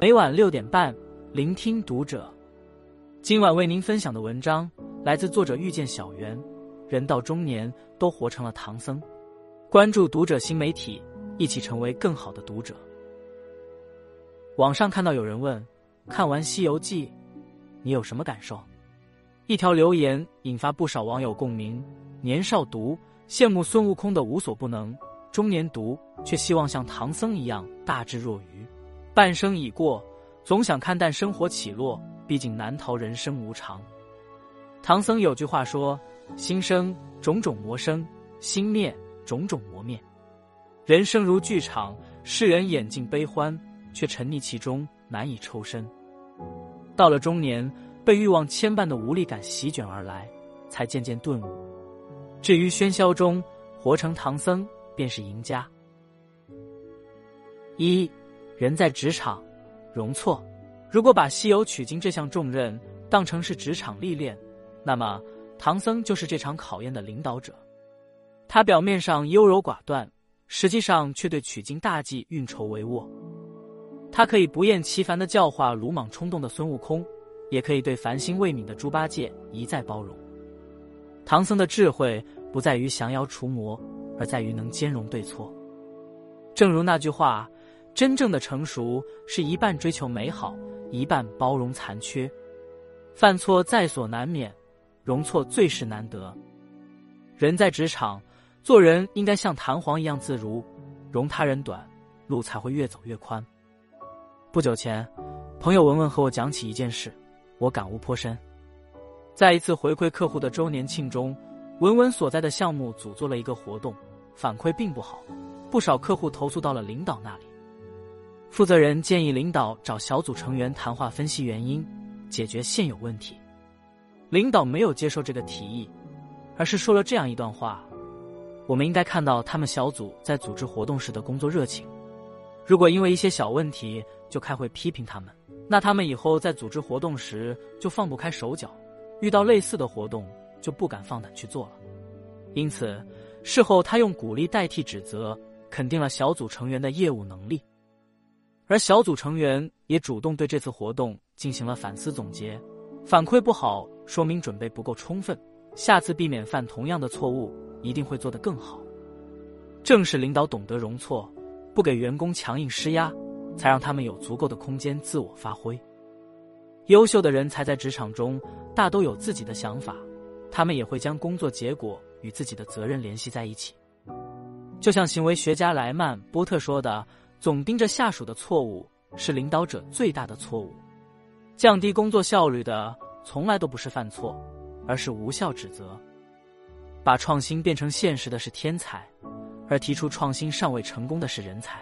每晚六点半，聆听读者。今晚为您分享的文章来自作者遇见小圆。人到中年，都活成了唐僧。关注读者新媒体，一起成为更好的读者。网上看到有人问：看完《西游记》，你有什么感受？一条留言引发不少网友共鸣。年少读羡慕孙悟空的无所不能，中年读却希望像唐僧一样大智若愚。半生已过，总想看淡生活起落，毕竟难逃人生无常。唐僧有句话说：“心生种种魔生，心灭种种魔灭。”人生如剧场，世人眼尽悲欢，却沉溺其中难以抽身。到了中年，被欲望牵绊的无力感席卷而来，才渐渐顿悟。至于喧嚣中活成唐僧，便是赢家。一，人在职场，容错。如果把西游取经这项重任当成是职场历练，那么唐僧就是这场考验的领导者。他表面上优柔寡断，实际上却对取经大计运筹帷幄。他可以不厌其烦的教化鲁莽冲动的孙悟空，也可以对烦心未泯的猪八戒一再包容。唐僧的智慧不在于降妖除魔，而在于能兼容对错。正如那句话：“真正的成熟是一半追求美好，一半包容残缺。犯错在所难免，容错最是难得。人在职场，做人应该像弹簧一样自如，容他人短，路才会越走越宽。”不久前，朋友文文和我讲起一件事，我感悟颇深。在一次回馈客户的周年庆中，文文所在的项目组做了一个活动，反馈并不好，不少客户投诉到了领导那里。负责人建议领导找小组成员谈话分析原因，解决现有问题。领导没有接受这个提议，而是说了这样一段话：我们应该看到他们小组在组织活动时的工作热情。如果因为一些小问题就开会批评他们，那他们以后在组织活动时就放不开手脚。遇到类似的活动，就不敢放胆去做了。因此，事后他用鼓励代替指责，肯定了小组成员的业务能力。而小组成员也主动对这次活动进行了反思总结，反馈不好，说明准备不够充分，下次避免犯同样的错误，一定会做得更好。正是领导懂得容错，不给员工强硬施压，才让他们有足够的空间自我发挥。优秀的人才在职场中大都有自己的想法，他们也会将工作结果与自己的责任联系在一起。就像行为学家莱曼波特说的：“总盯着下属的错误是领导者最大的错误。降低工作效率的从来都不是犯错，而是无效指责。把创新变成现实的是天才，而提出创新尚未成功的是人才。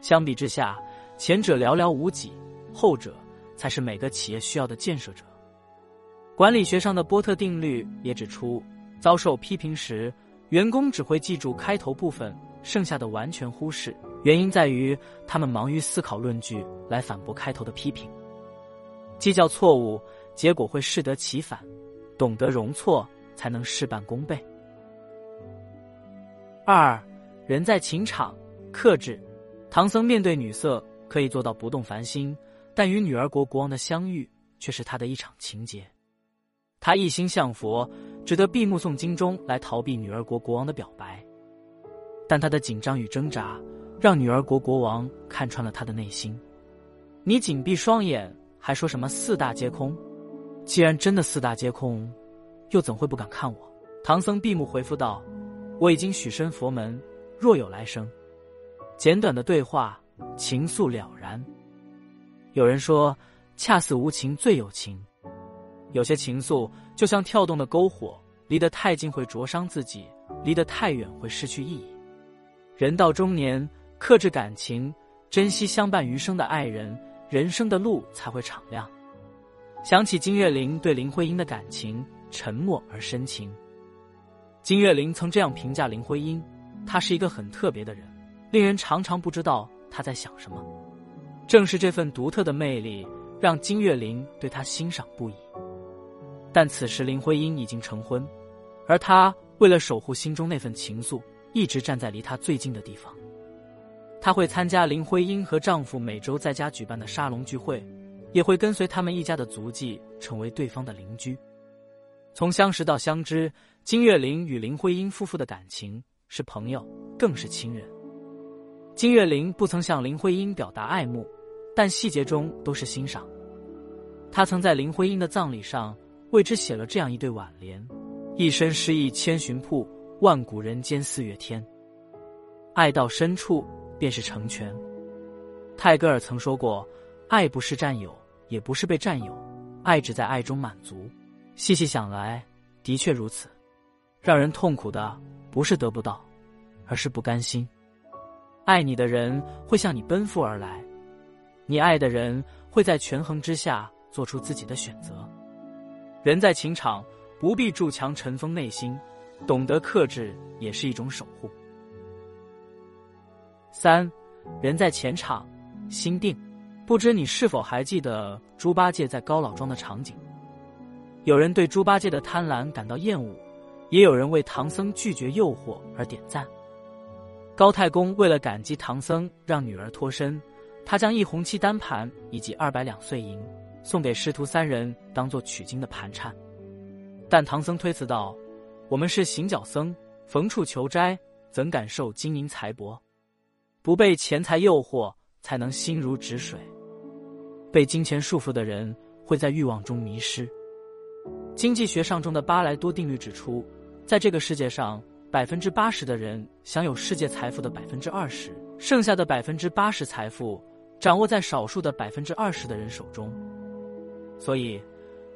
相比之下，前者寥寥无几，后者。”才是每个企业需要的建设者。管理学上的波特定律也指出，遭受批评时，员工只会记住开头部分，剩下的完全忽视。原因在于他们忙于思考论据来反驳开头的批评，计较错误，结果会适得其反。懂得容错，才能事半功倍。二，人在情场，克制。唐僧面对女色可以做到不动凡心。但与女儿国国王的相遇却是他的一场情劫。他一心向佛，只得闭目诵经中来逃避女儿国国王的表白。但他的紧张与挣扎，让女儿国国王看穿了他的内心。你紧闭双眼，还说什么四大皆空？既然真的四大皆空，又怎会不敢看我？唐僧闭目回复道：“我已经许身佛门，若有来生。”简短的对话，情愫了然。有人说，恰似无情最有情。有些情愫就像跳动的篝火，离得太近会灼伤自己，离得太远会失去意义。人到中年，克制感情，珍惜相伴余生的爱人，人生的路才会敞亮。想起金岳霖对林徽因的感情，沉默而深情。金岳霖曾这样评价林徽因：她是一个很特别的人，令人常常不知道她在想什么。正是这份独特的魅力，让金岳霖对他欣赏不已。但此时林徽因已经成婚，而他为了守护心中那份情愫，一直站在离他最近的地方。她会参加林徽因和丈夫每周在家举办的沙龙聚会，也会跟随他们一家的足迹，成为对方的邻居。从相识到相知，金岳霖与林徽因夫妇的感情是朋友，更是亲人。金岳霖不曾向林徽因表达爱慕，但细节中都是欣赏。他曾在林徽因的葬礼上为之写了这样一对挽联：“一生诗意千寻瀑，万古人间四月天。爱到深处便是成全。”泰戈尔曾说过：“爱不是占有，也不是被占有，爱只在爱中满足。”细细想来，的确如此。让人痛苦的不是得不到，而是不甘心。爱你的人会向你奔赴而来，你爱的人会在权衡之下做出自己的选择。人在情场不必筑墙尘封内心，懂得克制也是一种守护。三，人在钱场心定。不知你是否还记得猪八戒在高老庄的场景？有人对猪八戒的贪婪感到厌恶，也有人为唐僧拒绝诱惑而点赞。高太公为了感激唐僧让女儿脱身，他将一红漆单盘以及二百两碎银送给师徒三人当做取经的盘缠。但唐僧推辞道：“我们是行脚僧，逢处求斋，怎敢受金银财帛？不被钱财诱惑，才能心如止水。被金钱束缚的人会在欲望中迷失。”经济学上中的巴莱多定律指出，在这个世界上。百分之八十的人享有世界财富的百分之二十，剩下的百分之八十财富掌握在少数的百分之二十的人手中。所以，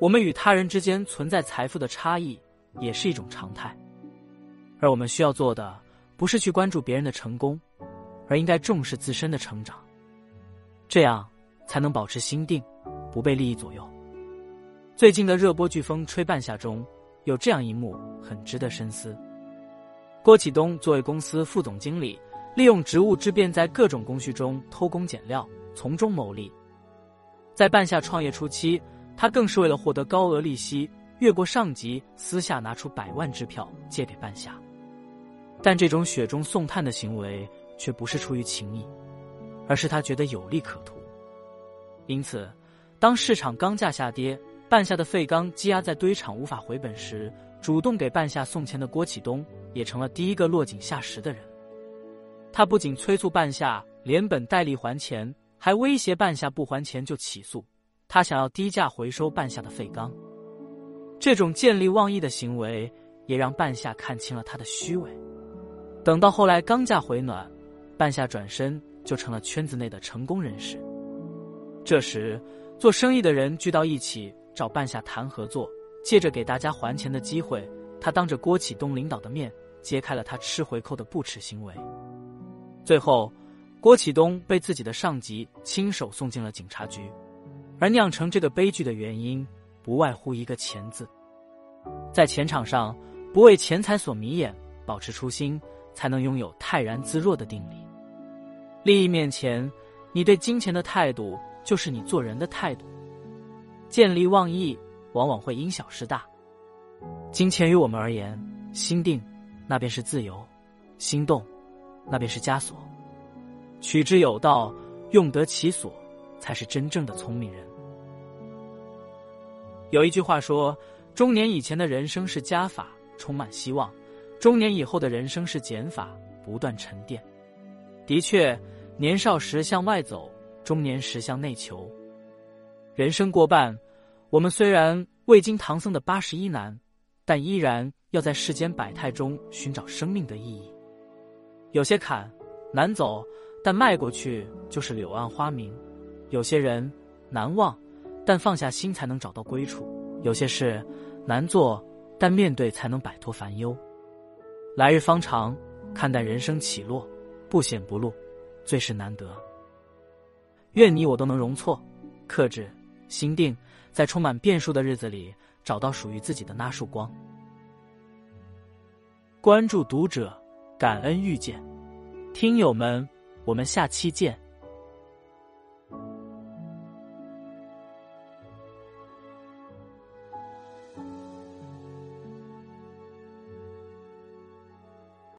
我们与他人之间存在财富的差异也是一种常态。而我们需要做的，不是去关注别人的成功，而应该重视自身的成长，这样才能保持心定，不被利益左右。最近的热播剧《风吹半夏》中有这样一幕，很值得深思。郭启东作为公司副总经理，利用职务之便，在各种工序中偷工减料，从中牟利。在半夏创业初期，他更是为了获得高额利息，越过上级，私下拿出百万支票借给半夏。但这种雪中送炭的行为，却不是出于情谊，而是他觉得有利可图。因此，当市场钢价下跌，半夏的废钢积压在堆场无法回本时，主动给半夏送钱的郭启东。也成了第一个落井下石的人。他不仅催促半夏连本带利还钱，还威胁半夏不还钱就起诉。他想要低价回收半夏的废钢。这种见利忘义的行为，也让半夏看清了他的虚伪。等到后来钢价回暖，半夏转身就成了圈子内的成功人士。这时，做生意的人聚到一起找半夏谈合作，借着给大家还钱的机会，他当着郭启东领导的面。揭开了他吃回扣的不耻行为。最后，郭启东被自己的上级亲手送进了警察局。而酿成这个悲剧的原因，不外乎一个“钱”字。在钱场上，不为钱财所迷眼，保持初心，才能拥有泰然自若的定力。利益面前，你对金钱的态度，就是你做人的态度。见利忘义，往往会因小失大。金钱于我们而言，心定。那便是自由，心动，那便是枷锁。取之有道，用得其所，才是真正的聪明人。有一句话说：中年以前的人生是加法，充满希望；中年以后的人生是减法，不断沉淀。的确，年少时向外走，中年时向内求。人生过半，我们虽然未经唐僧的八十一难，但依然。要在世间百态中寻找生命的意义。有些坎难走，但迈过去就是柳暗花明；有些人难忘，但放下心才能找到归处；有些事难做，但面对才能摆脱烦忧。来日方长，看淡人生起落，不显不露，最是难得。愿你我都能容错、克制、心定，在充满变数的日子里，找到属于自己的那束光。关注读者，感恩遇见，听友们，我们下期见。